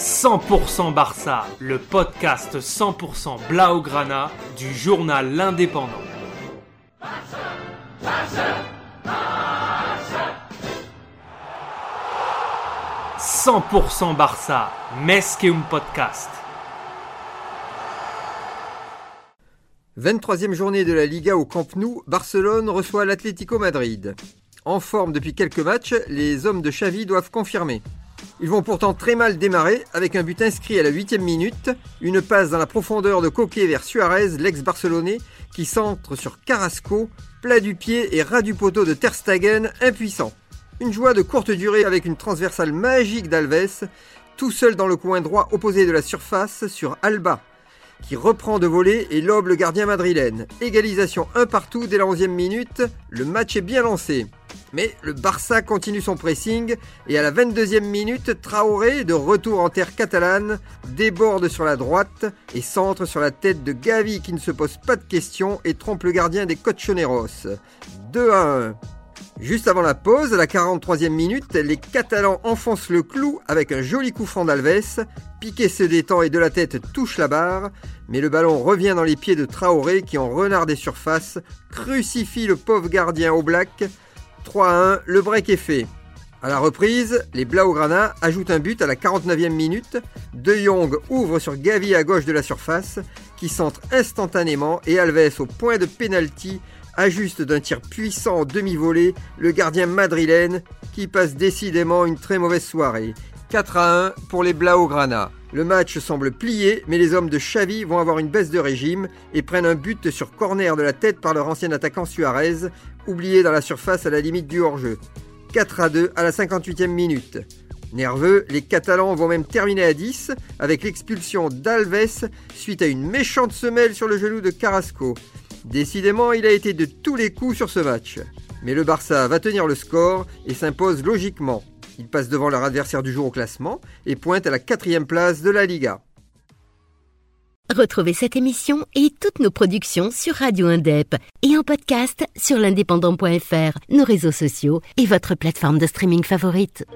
100% Barça, le podcast 100% Blaugrana du journal L'Indépendant. 100% Barça, un podcast. 23e journée de la Liga au Camp Nou, Barcelone reçoit l'Atlético Madrid. En forme depuis quelques matchs, les hommes de Xavi doivent confirmer. Ils vont pourtant très mal démarrer avec un but inscrit à la 8 minute, une passe dans la profondeur de Coquet vers Suarez, l'ex-barcelonais, qui centre sur Carrasco, plat du pied et ras du poteau de Ter Stegen, impuissant. Une joie de courte durée avec une transversale magique d'Alves, tout seul dans le coin droit opposé de la surface sur Alba, qui reprend de voler et lobe le gardien madrilène. Égalisation un partout dès la 11e minute, le match est bien lancé. Mais le Barça continue son pressing et à la 22e minute, Traoré, de retour en terre catalane, déborde sur la droite et centre sur la tête de Gavi qui ne se pose pas de questions et trompe le gardien des Cochoneros. 2 à 1. Juste avant la pause, à la 43e minute, les Catalans enfoncent le clou avec un joli coup franc d'Alves. Piqué se détend et de la tête touche la barre, mais le ballon revient dans les pieds de Traoré qui, en renard des surfaces, crucifie le pauvre gardien au black 3 à 1, le break est fait. À la reprise, les Blaugrana ajoutent un but à la 49e minute. De Jong ouvre sur Gavi à gauche de la surface, qui centre instantanément et Alves au point de pénalty ajuste d'un tir puissant en demi-volée le gardien madrilène qui passe décidément une très mauvaise soirée. 4 à 1 pour les Blaugrana. Le match semble plié, mais les hommes de Xavi vont avoir une baisse de régime et prennent un but sur corner de la tête par leur ancien attaquant Suarez, oublié dans la surface à la limite du hors-jeu. 4 à 2 à la 58e minute. Nerveux, les Catalans vont même terminer à 10 avec l'expulsion d'Alves suite à une méchante semelle sur le genou de Carrasco. Décidément, il a été de tous les coups sur ce match. Mais le Barça va tenir le score et s'impose logiquement. Il passe devant leur adversaire du jour au classement et pointe à la quatrième place de la Liga. Retrouvez cette émission et toutes nos productions sur Radio Indep et en podcast sur l'indépendant.fr, nos réseaux sociaux et votre plateforme de streaming favorite.